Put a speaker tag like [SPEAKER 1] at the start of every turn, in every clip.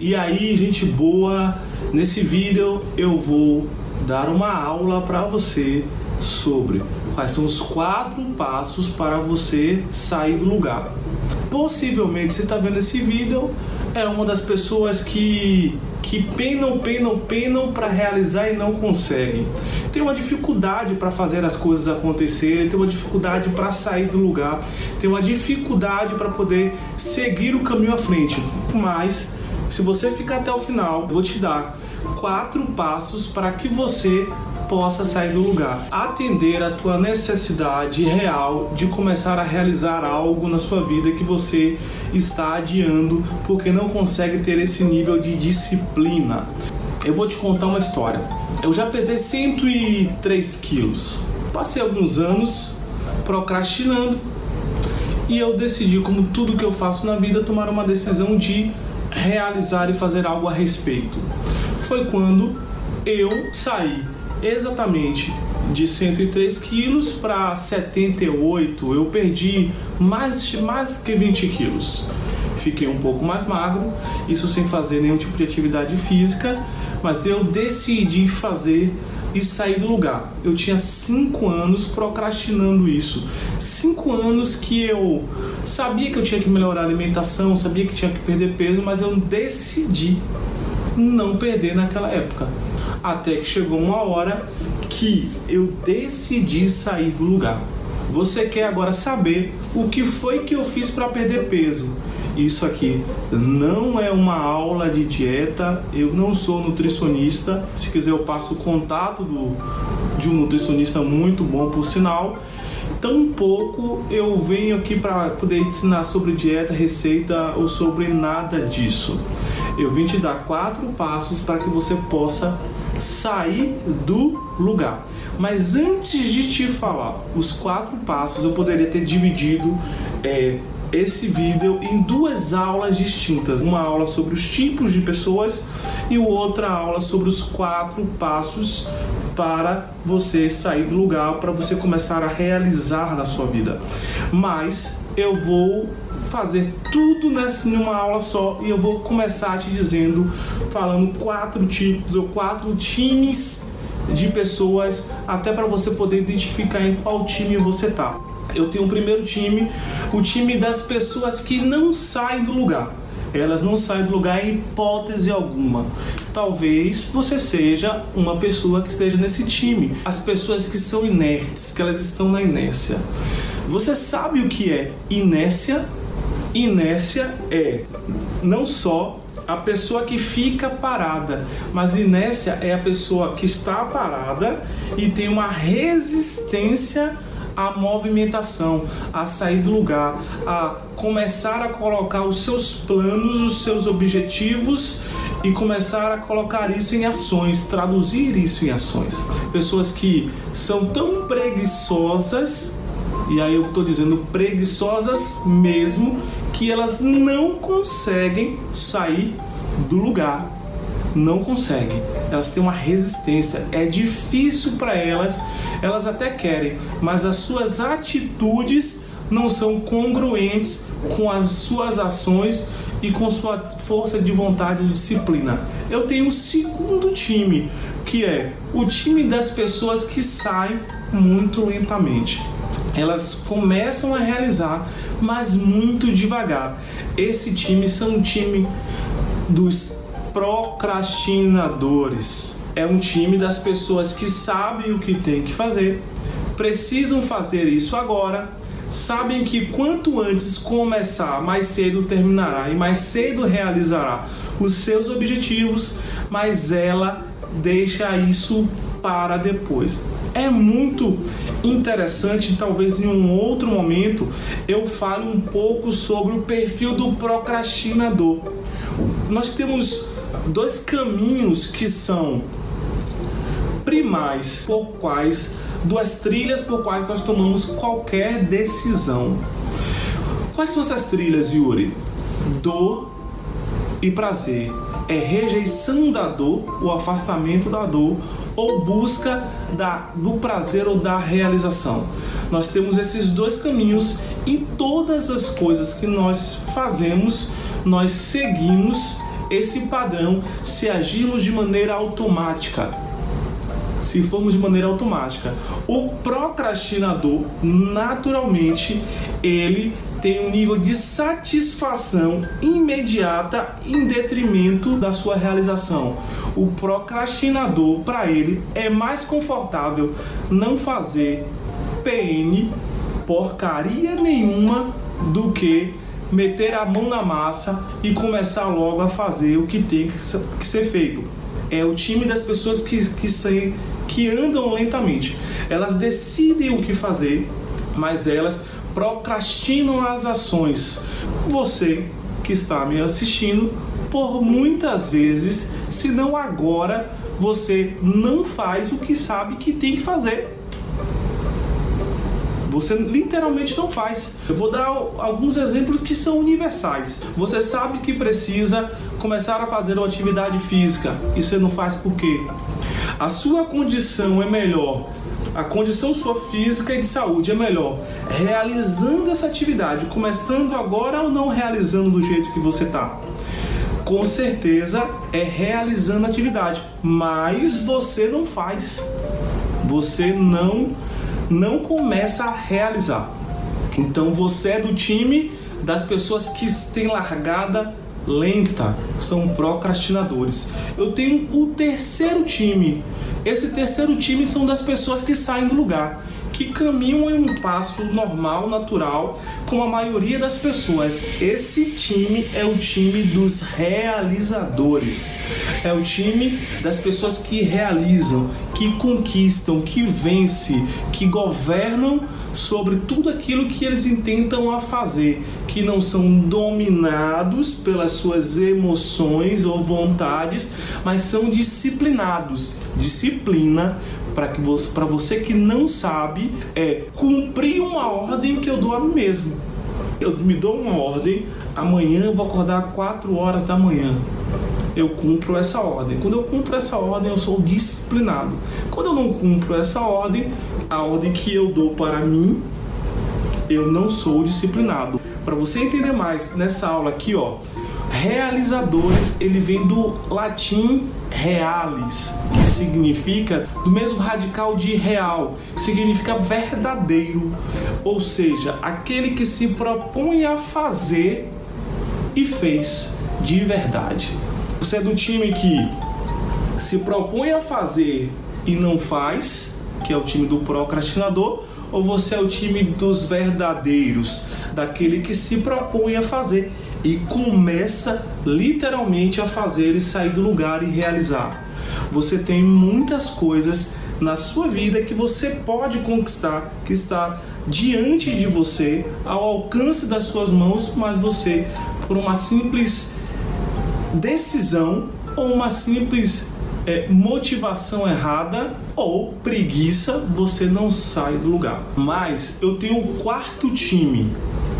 [SPEAKER 1] E aí, gente boa, nesse vídeo eu vou dar uma aula para você sobre quais são os quatro passos para você sair do lugar. Possivelmente você está vendo esse vídeo é uma das pessoas que que penam, penam, penam para realizar e não conseguem. Tem uma dificuldade para fazer as coisas acontecerem, tem uma dificuldade para sair do lugar, tem uma dificuldade para poder seguir o caminho à frente. Mas se você ficar até o final, vou te dar quatro passos para que você possa sair do lugar, atender a tua necessidade real de começar a realizar algo na sua vida que você está adiando porque não consegue ter esse nível de disciplina. Eu vou te contar uma história. Eu já pesei 103 quilos. Passei alguns anos procrastinando e eu decidi, como tudo que eu faço na vida, tomar uma decisão de realizar e fazer algo a respeito. Foi quando eu saí exatamente de 103 quilos para 78. Eu perdi mais, mais que 20 quilos. Fiquei um pouco mais magro, isso sem fazer nenhum tipo de atividade física, mas eu decidi fazer e sair do lugar. Eu tinha cinco anos procrastinando isso. Cinco anos que eu sabia que eu tinha que melhorar a alimentação, sabia que tinha que perder peso, mas eu decidi não perder naquela época até que chegou uma hora que eu decidi sair do lugar. Você quer agora saber o que foi que eu fiz para perder peso? Isso aqui não é uma aula de dieta, eu não sou nutricionista. Se quiser, eu passo o contato do, de um nutricionista muito bom, por sinal. Tampouco eu venho aqui para poder ensinar sobre dieta, receita ou sobre nada disso. Eu vim te dar quatro passos para que você possa sair do lugar. Mas antes de te falar os quatro passos, eu poderia ter dividido é, esse vídeo em duas aulas distintas. Uma aula sobre os tipos de pessoas e outra aula sobre os quatro passos para você sair do lugar, para você começar a realizar na sua vida. Mas eu vou fazer tudo nessa numa aula só e eu vou começar te dizendo, falando quatro tipos ou quatro times de pessoas, até para você poder identificar em qual time você tá. Eu tenho o primeiro time, o time das pessoas que não saem do lugar. Elas não saem do lugar em hipótese alguma. Talvez você seja uma pessoa que esteja nesse time. As pessoas que são inertes, que elas estão na inércia. Você sabe o que é inércia? Inércia é não só a pessoa que fica parada, mas inércia é a pessoa que está parada e tem uma resistência à movimentação, a sair do lugar, a começar a colocar os seus planos, os seus objetivos e começar a colocar isso em ações, traduzir isso em ações. Pessoas que são tão preguiçosas, e aí eu estou dizendo preguiçosas mesmo, que elas não conseguem sair do lugar. Não conseguem. Elas têm uma resistência. É difícil para elas. Elas até querem, mas as suas atitudes não são congruentes com as suas ações e com sua força de vontade e disciplina. Eu tenho um segundo time, que é o time das pessoas que saem muito lentamente elas começam a realizar, mas muito devagar. Esse time são time dos procrastinadores. É um time das pessoas que sabem o que tem que fazer, precisam fazer isso agora, sabem que quanto antes começar, mais cedo terminará e mais cedo realizará os seus objetivos, mas ela deixa isso para depois é muito interessante. Talvez em um outro momento eu fale um pouco sobre o perfil do procrastinador. Nós temos dois caminhos que são primais por quais duas trilhas por quais nós tomamos qualquer decisão. Quais são essas trilhas, Yuri? Dor e prazer. É rejeição da dor, o afastamento da dor ou busca da, do prazer ou da realização. Nós temos esses dois caminhos e todas as coisas que nós fazemos, nós seguimos esse padrão se agirmos de maneira automática. Se formos de maneira automática, o procrastinador, naturalmente, ele tem um nível de satisfação imediata em detrimento da sua realização. O procrastinador, para ele, é mais confortável não fazer PN porcaria nenhuma do que meter a mão na massa e começar logo a fazer o que tem que ser feito. É o time das pessoas que, que, se, que andam lentamente. Elas decidem o que fazer, mas elas procrastinam as ações. Você que está me assistindo, por muitas vezes, se não agora, você não faz o que sabe que tem que fazer. Você literalmente não faz. Eu vou dar alguns exemplos que são universais. Você sabe que precisa começar a fazer uma atividade física e você não faz por quê? A sua condição é melhor a condição sua física e de saúde é melhor realizando essa atividade, começando agora ou não realizando do jeito que você está? Com certeza é realizando a atividade, mas você não faz. Você não não começa a realizar. Então você é do time das pessoas que têm largada lenta, são procrastinadores. Eu tenho o terceiro time. Esse terceiro time são das pessoas que saem do lugar que caminham em um passo normal, natural, como a maioria das pessoas. Esse time é o time dos realizadores. É o time das pessoas que realizam, que conquistam, que vencem, que governam sobre tudo aquilo que eles intentam a fazer, que não são dominados pelas suas emoções ou vontades, mas são disciplinados. Disciplina para que você, para você que não sabe, é cumprir uma ordem que eu dou a mim mesmo. Eu me dou uma ordem, amanhã eu vou acordar 4 horas da manhã. Eu cumpro essa ordem. Quando eu cumpro essa ordem, eu sou disciplinado. Quando eu não cumpro essa ordem, a ordem que eu dou para mim, eu não sou disciplinado. Para você entender mais nessa aula aqui, ó, realizadores, ele vem do latim reales, que significa do mesmo radical de real, que significa verdadeiro, ou seja, aquele que se propõe a fazer e fez de verdade. Você é do time que se propõe a fazer e não faz, que é o time do procrastinador, ou você é o time dos verdadeiros, daquele que se propõe a fazer e começa literalmente a fazer e sair do lugar e realizar. Você tem muitas coisas na sua vida que você pode conquistar, que está diante de você, ao alcance das suas mãos, mas você, por uma simples decisão ou uma simples é, motivação errada ou preguiça, você não sai do lugar. Mas eu tenho o quarto time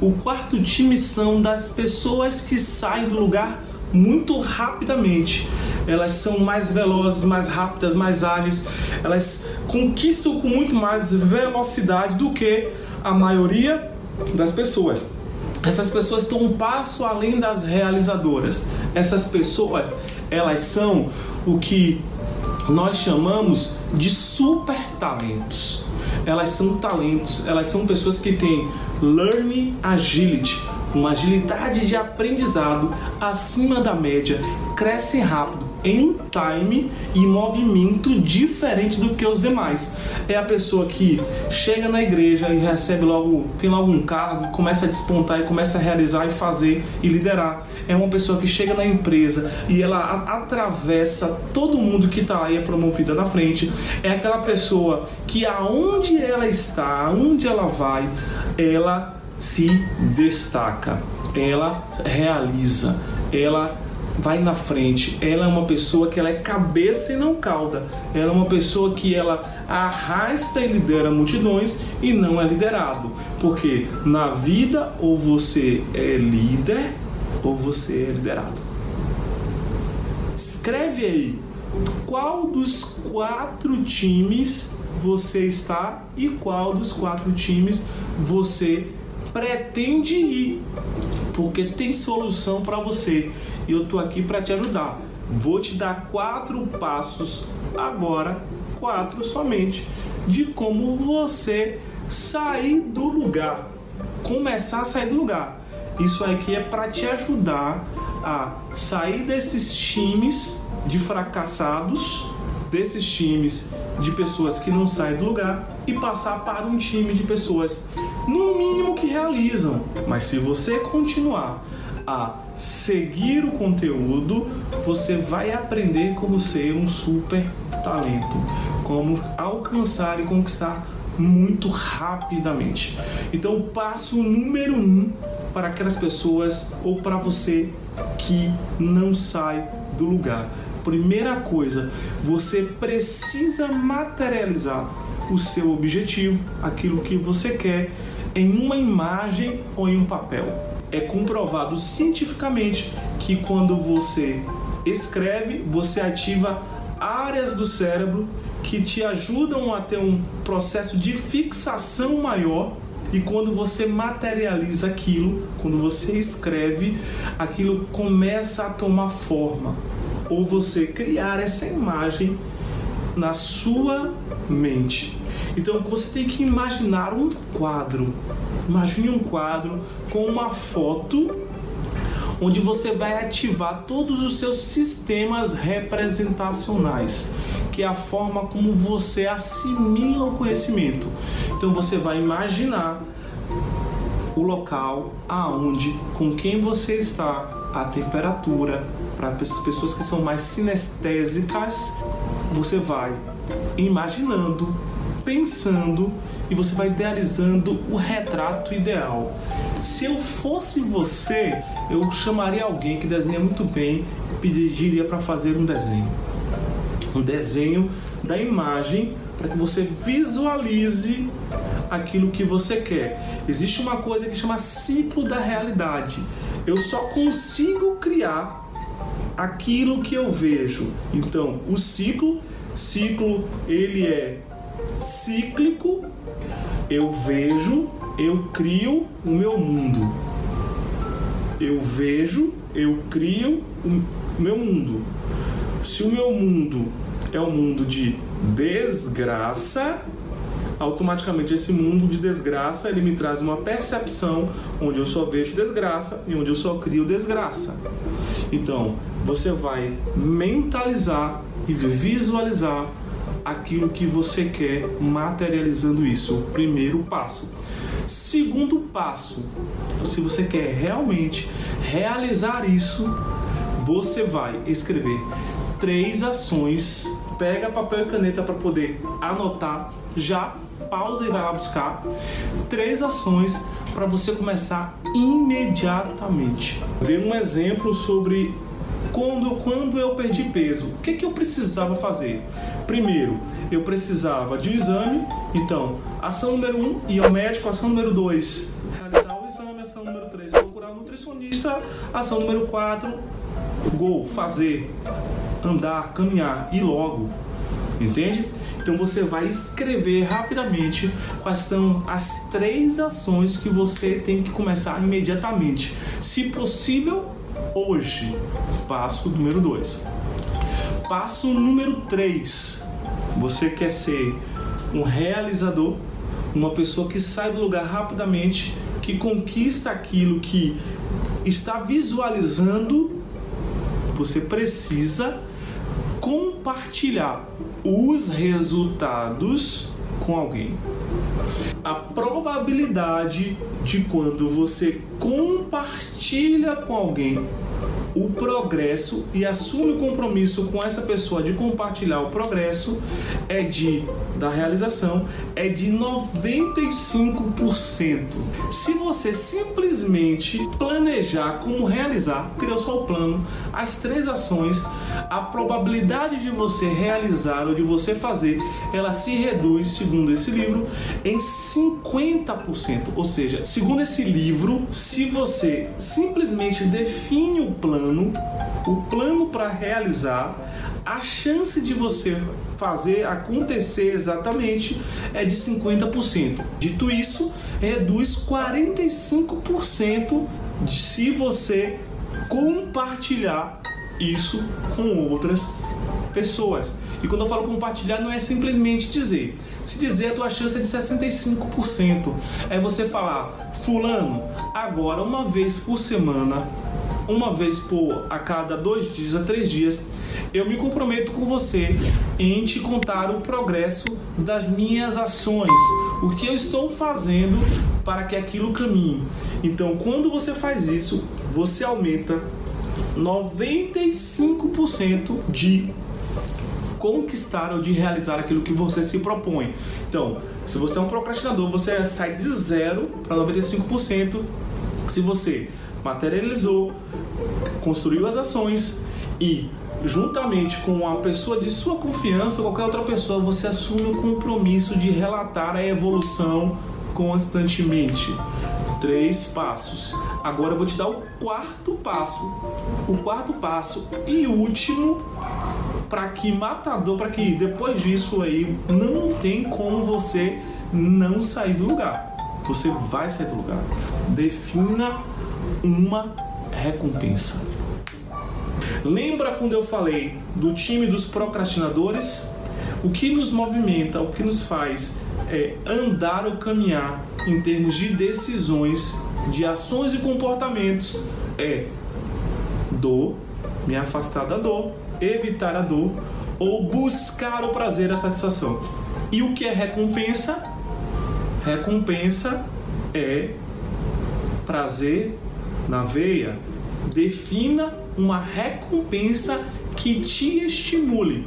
[SPEAKER 1] o quarto time são das pessoas que saem do lugar muito rapidamente. Elas são mais velozes, mais rápidas, mais ágeis. Elas conquistam com muito mais velocidade do que a maioria das pessoas. Essas pessoas estão um passo além das realizadoras. Essas pessoas, elas são o que nós chamamos de super talentos. Elas são talentos, elas são pessoas que têm Learning Agility, uma agilidade de aprendizado acima da média, cresce rápido em time e movimento diferente do que os demais. É a pessoa que chega na igreja e recebe logo, tem logo um cargo, começa a despontar e começa a realizar e fazer e liderar. É uma pessoa que chega na empresa e ela atravessa todo mundo que está aí é promovida na frente. É aquela pessoa que aonde ela está, aonde ela vai, ela se destaca, ela realiza, ela vai na frente. Ela é uma pessoa que ela é cabeça e não cauda. Ela é uma pessoa que ela arrasta e lidera multidões e não é liderado. Porque na vida ou você é líder ou você é liderado. Escreve aí qual dos quatro times você está e qual dos quatro times você pretende ir. porque tem solução para você e eu tô aqui para te ajudar. Vou te dar quatro passos agora, quatro somente, de como você sair do lugar, começar a sair do lugar. Isso aqui é para te ajudar a sair desses times de fracassados, desses times de pessoas que não saem do lugar e passar para um time de pessoas no mínimo que realizam. Mas se você continuar a seguir o conteúdo, você vai aprender como ser um super talento, como alcançar e conquistar muito rapidamente. Então, o passo número um para aquelas pessoas ou para você que não sai do lugar. Primeira coisa, você precisa materializar o seu objetivo, aquilo que você quer, em uma imagem ou em um papel. É comprovado cientificamente que quando você escreve, você ativa áreas do cérebro que te ajudam a ter um processo de fixação maior e quando você materializa aquilo, quando você escreve, aquilo começa a tomar forma ou você criar essa imagem na sua mente. Então você tem que imaginar um quadro. Imagine um quadro com uma foto onde você vai ativar todos os seus sistemas representacionais, que é a forma como você assimila o conhecimento. Então você vai imaginar o local, aonde, com quem você está, a temperatura, para pessoas que são mais sinestésicas, você vai imaginando, pensando e você vai idealizando o retrato ideal. Se eu fosse você, eu chamaria alguém que desenha muito bem e pediria para fazer um desenho. Um desenho da imagem para que você visualize aquilo que você quer. Existe uma coisa que chama ciclo da realidade. Eu só consigo criar aquilo que eu vejo. Então, o ciclo, ciclo ele é cíclico, eu vejo, eu crio o meu mundo. Eu vejo, eu crio o meu mundo. Se o meu mundo é um mundo de desgraça, automaticamente esse mundo de desgraça ele me traz uma percepção onde eu só vejo desgraça e onde eu só crio desgraça. Então, você vai mentalizar e visualizar aquilo que você quer, materializando isso. O primeiro passo. Segundo passo, se você quer realmente realizar isso, você vai escrever três ações. Pega papel e caneta para poder anotar. Já pausa e vai lá buscar três ações para você começar imediatamente. Dei um exemplo sobre quando, quando eu perdi peso, o que, que eu precisava fazer? Primeiro, eu precisava de um exame, então, ação número um, ir ao médico, ação número dois, realizar o exame, ação número três, procurar um nutricionista, ação número quatro, gol, fazer, andar, caminhar, e logo, entende? Então você vai escrever rapidamente quais são as três ações que você tem que começar imediatamente. Se possível, hoje. Passo número 2. Passo número 3. Você quer ser um realizador, uma pessoa que sai do lugar rapidamente, que conquista aquilo que está visualizando. Você precisa compartilhar os resultados com alguém. A probabilidade de quando você compartilha com alguém o progresso e assume o compromisso com essa pessoa de compartilhar o progresso é de da realização é de 95%. Se você simplesmente planejar como realizar, criou só o plano, as três ações, a probabilidade de você realizar ou de você fazer, ela se reduz, segundo esse livro, em 50%. Ou seja, segundo esse livro, se você simplesmente define o plano, o plano para realizar, a chance de você fazer acontecer exatamente é de 50%. Dito isso, reduz 45% se você compartilhar isso com outras pessoas. E quando eu falo compartilhar, não é simplesmente dizer. Se dizer, a tua chance é de 65%. É você falar, fulano, agora uma vez por semana, uma vez por a cada dois dias a três dias, eu me comprometo com você em te contar o progresso das minhas ações, o que eu estou fazendo para que aquilo caminhe. Então, quando você faz isso, você aumenta 95% de conquistar ou de realizar aquilo que você se propõe. Então, se você é um procrastinador, você sai de zero para 95%. Se você materializou, construiu as ações e juntamente com a pessoa de sua confiança, qualquer outra pessoa, você assume o compromisso de relatar a evolução constantemente. Três passos. Agora eu vou te dar o quarto passo. O quarto passo e último para que matador, para que depois disso aí não tem como você não sair do lugar. Você vai sair do lugar. Defina uma recompensa. Lembra quando eu falei do time dos procrastinadores? O que nos movimenta, o que nos faz é andar ou caminhar em termos de decisões, de ações e comportamentos é dor, me afastar da dor, evitar a dor ou buscar o prazer, a satisfação. E o que é recompensa? Recompensa é prazer na veia. Defina uma recompensa que te estimule.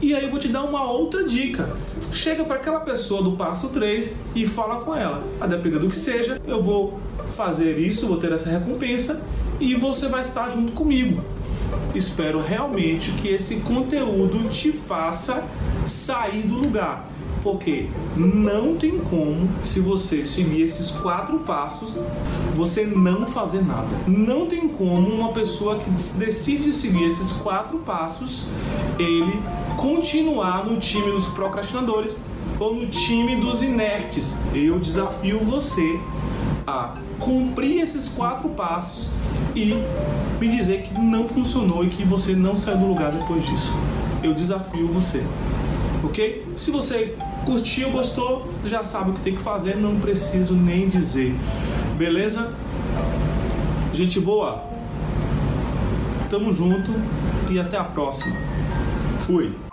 [SPEAKER 1] E aí eu vou te dar uma outra dica. Chega para aquela pessoa do passo 3 e fala com ela. A depender do que seja, eu vou fazer isso, vou ter essa recompensa e você vai estar junto comigo. Espero realmente que esse conteúdo te faça sair do lugar porque não tem como, se você seguir esses quatro passos, você não fazer nada. Não tem como uma pessoa que decide seguir esses quatro passos, ele continuar no time dos procrastinadores ou no time dos inertes. Eu desafio você a cumprir esses quatro passos e me dizer que não funcionou e que você não saiu do lugar depois disso. Eu desafio você. Ok? Se você Curtiu, gostou, já sabe o que tem que fazer, não preciso nem dizer. Beleza? Gente boa, tamo junto e até a próxima. Fui.